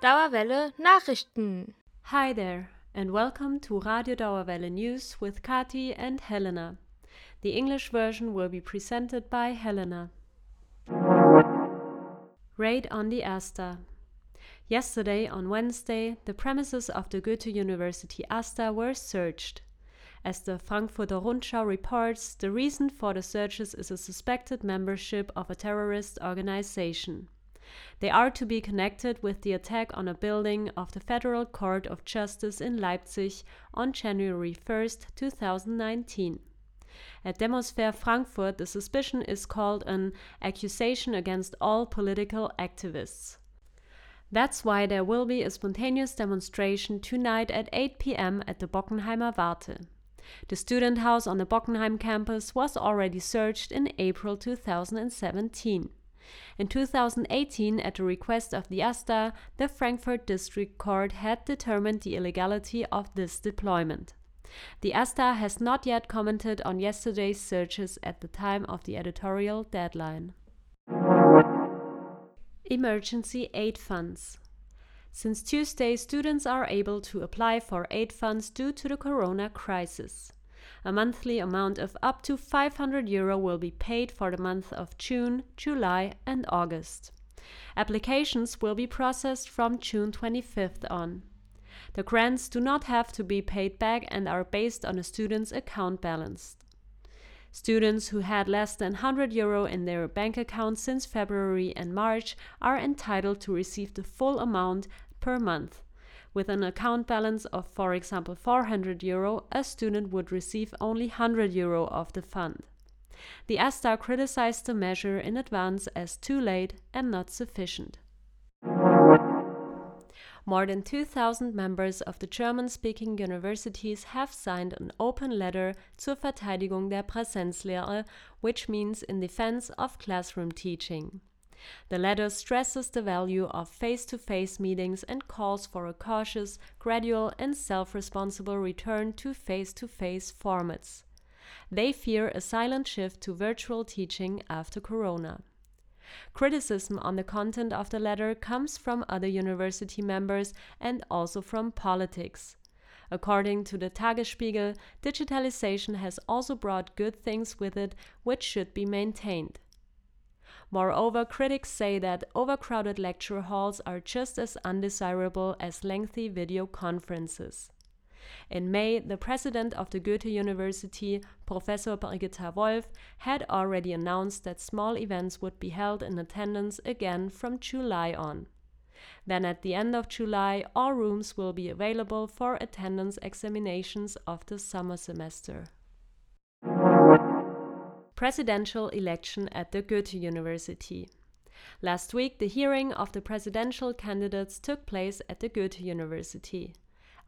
Dauerwelle Nachrichten. Hi there, and welcome to Radio Dauerwelle News with Kati and Helena. The English version will be presented by Helena. Raid on the Asta. Yesterday, on Wednesday, the premises of the Goethe University Asta were searched. As the Frankfurter Rundschau reports, the reason for the searches is a suspected membership of a terrorist organization. They are to be connected with the attack on a building of the Federal Court of Justice in Leipzig on January 1, 2019. At Demosphere Frankfurt, the suspicion is called an accusation against all political activists. That's why there will be a spontaneous demonstration tonight at 8 pm at the Bockenheimer Warte. The student house on the Bockenheim campus was already searched in April 2017. In 2018, at the request of the ASTA, the Frankfurt District Court had determined the illegality of this deployment. The ASTA has not yet commented on yesterday's searches at the time of the editorial deadline. Emergency Aid Funds Since Tuesday, students are able to apply for aid funds due to the corona crisis. A monthly amount of up to 500 euro will be paid for the month of June, July, and August. Applications will be processed from June 25th on. The grants do not have to be paid back and are based on a student's account balance. Students who had less than 100 euro in their bank account since February and March are entitled to receive the full amount per month. With an account balance of, for example, 400 euro, a student would receive only 100 euro of the fund. The ASTA criticized the measure in advance as too late and not sufficient. More than 2,000 members of the German speaking universities have signed an open letter zur Verteidigung der Präsenzlehre, which means in defense of classroom teaching. The letter stresses the value of face to face meetings and calls for a cautious, gradual, and self responsible return to face to face formats. They fear a silent shift to virtual teaching after Corona. Criticism on the content of the letter comes from other university members and also from politics. According to the Tagesspiegel, digitalization has also brought good things with it, which should be maintained. Moreover, critics say that overcrowded lecture halls are just as undesirable as lengthy video conferences. In May, the president of the Goethe University, Professor Birgitta Wolff, had already announced that small events would be held in attendance again from July on. Then, at the end of July, all rooms will be available for attendance examinations of the summer semester. Presidential election at the Goethe University. Last week, the hearing of the presidential candidates took place at the Goethe University.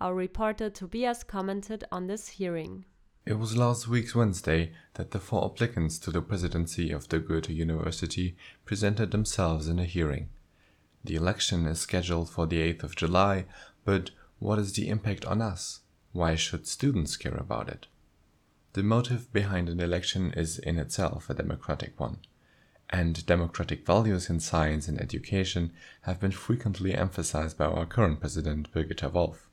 Our reporter Tobias commented on this hearing. It was last week's Wednesday that the four applicants to the presidency of the Goethe University presented themselves in a hearing. The election is scheduled for the 8th of July, but what is the impact on us? Why should students care about it? The motive behind an election is in itself a democratic one, and democratic values in science and education have been frequently emphasized by our current president Birgitta Wolff.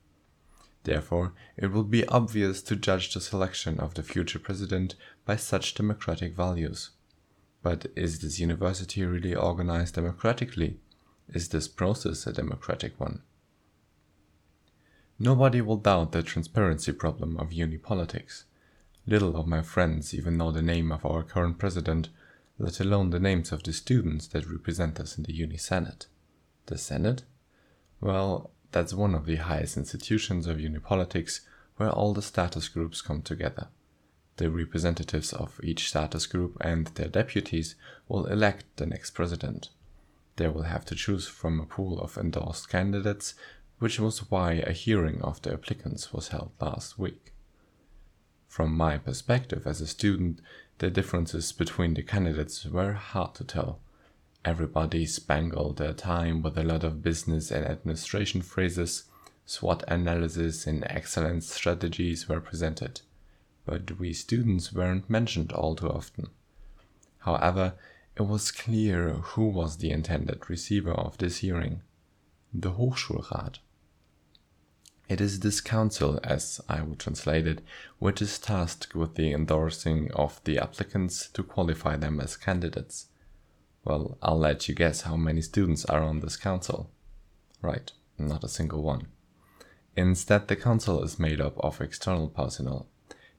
Therefore, it will be obvious to judge the selection of the future president by such democratic values. But is this university really organized democratically? Is this process a democratic one? Nobody will doubt the transparency problem of uni politics. Little of my friends even know the name of our current president, let alone the names of the students that represent us in the Uni Senate. The Senate? Well, that's one of the highest institutions of uni politics where all the status groups come together. The representatives of each status group and their deputies will elect the next president. They will have to choose from a pool of endorsed candidates, which was why a hearing of the applicants was held last week. From my perspective as a student, the differences between the candidates were hard to tell. Everybody spangled their time with a lot of business and administration phrases, SWOT analysis, and excellence strategies were presented, but we students weren't mentioned all too often. However, it was clear who was the intended receiver of this hearing. the Hochschulrat. It is this council, as I would translate it, which is tasked with the endorsing of the applicants to qualify them as candidates. Well, I'll let you guess how many students are on this council. Right, not a single one. Instead, the council is made up of external personnel.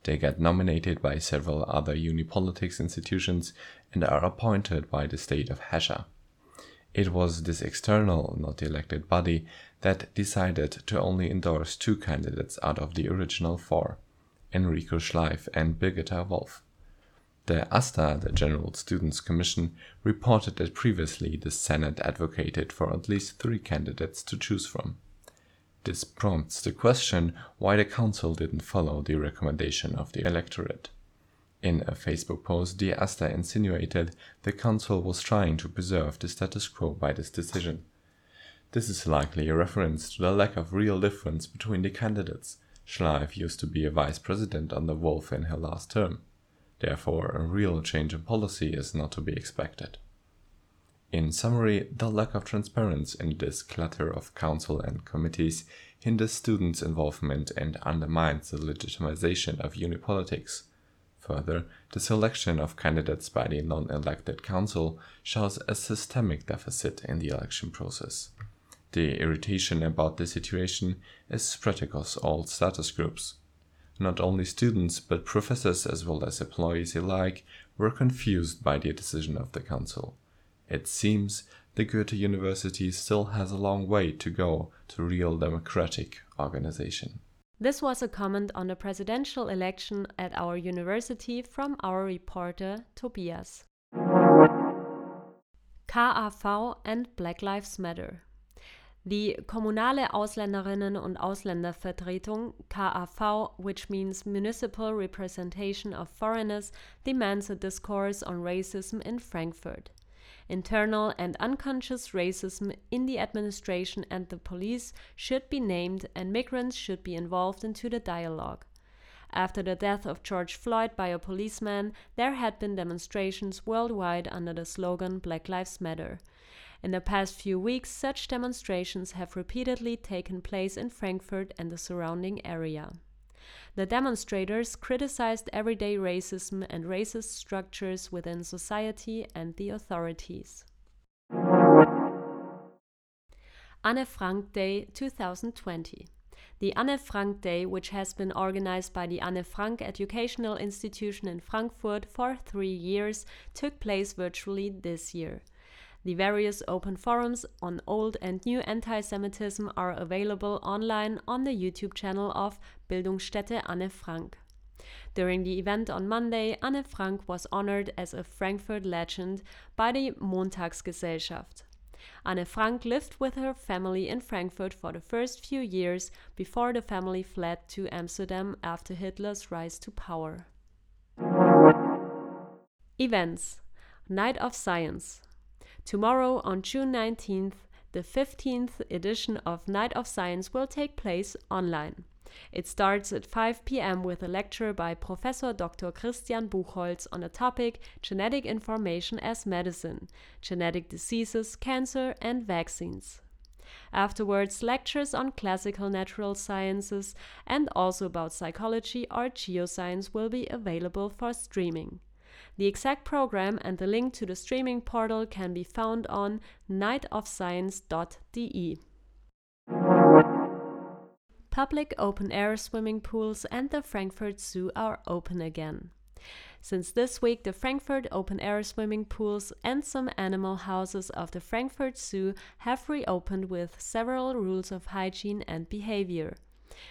They get nominated by several other unipolitics institutions and are appointed by the state of Hesse. It was this external, not the elected body that decided to only endorse two candidates out of the original four, Enrico Schleiff and Birgitta Wolff. The AStA, the General Students' Commission, reported that previously the Senate advocated for at least three candidates to choose from. This prompts the question why the Council didn't follow the recommendation of the electorate. In a Facebook post, the AStA insinuated the Council was trying to preserve the status quo by this decision. This is likely a reference to the lack of real difference between the candidates. Schleiff used to be a vice president under Wolff in her last term. Therefore, a real change in policy is not to be expected. In summary, the lack of transparency in this clutter of council and committees hinders students' involvement and undermines the legitimization of unipolitics. Further, the selection of candidates by the non elected council shows a systemic deficit in the election process. The irritation about the situation is spread across all status groups. Not only students, but professors as well as employees alike were confused by the decision of the council. It seems the Goethe University still has a long way to go to real democratic organization. This was a comment on the presidential election at our university from our reporter Tobias. KAV and Black Lives Matter. The kommunale Ausländerinnen- und Ausländervertretung KAV, which means Municipal Representation of Foreigners, demands a discourse on racism in Frankfurt. Internal and unconscious racism in the administration and the police should be named, and migrants should be involved into the dialogue. After the death of George Floyd by a policeman, there had been demonstrations worldwide under the slogan Black Lives Matter. In the past few weeks, such demonstrations have repeatedly taken place in Frankfurt and the surrounding area. The demonstrators criticized everyday racism and racist structures within society and the authorities. Anne Frank Day 2020 the Anne Frank Day, which has been organized by the Anne Frank Educational Institution in Frankfurt for three years, took place virtually this year. The various open forums on old and new anti Semitism are available online on the YouTube channel of Bildungsstätte Anne Frank. During the event on Monday, Anne Frank was honored as a Frankfurt legend by the Montagsgesellschaft. Anne Frank lived with her family in Frankfurt for the first few years before the family fled to Amsterdam after Hitler's rise to power. Events Night of Science Tomorrow, on June 19th, the 15th edition of Night of Science will take place online. It starts at 5 p.m. with a lecture by Professor Dr. Christian Buchholz on the topic Genetic Information as Medicine, Genetic Diseases, Cancer, and Vaccines. Afterwards, lectures on classical natural sciences and also about psychology or geoscience will be available for streaming. The exact program and the link to the streaming portal can be found on nightofscience.de. Public open air swimming pools and the Frankfurt Zoo are open again. Since this week, the Frankfurt open air swimming pools and some animal houses of the Frankfurt Zoo have reopened with several rules of hygiene and behavior.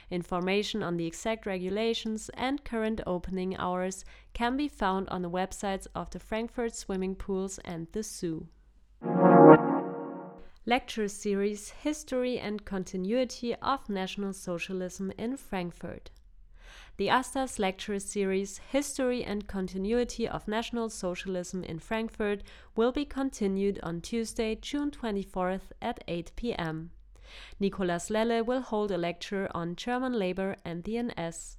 Information on the exact regulations and current opening hours can be found on the websites of the Frankfurt swimming pools and the zoo. Lecture series History and Continuity of National Socialism in Frankfurt. The ASTA's lecture series History and Continuity of National Socialism in Frankfurt will be continued on Tuesday, June 24th at 8 p.m. Nicolas Lelle will hold a lecture on German labor and the NS.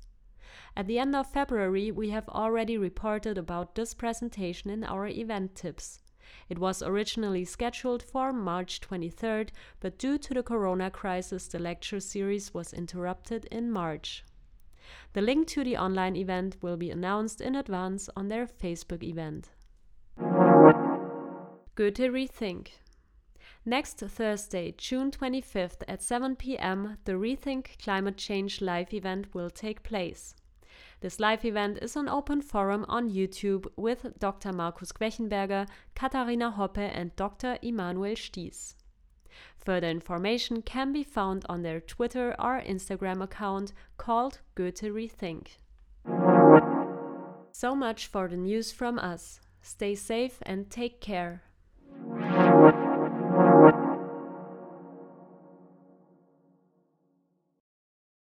At the end of February, we have already reported about this presentation in our event tips. It was originally scheduled for March 23rd, but due to the corona crisis, the lecture series was interrupted in March. The link to the online event will be announced in advance on their Facebook event. Goethe Rethink Next Thursday, June 25th at 7 pm, the Rethink Climate Change live event will take place. This live event is an open forum on YouTube with Dr. Markus Quechenberger, Katharina Hoppe, and Dr. Immanuel Stieß. Further information can be found on their Twitter or Instagram account called Goethe Rethink. So much for the news from us. Stay safe and take care.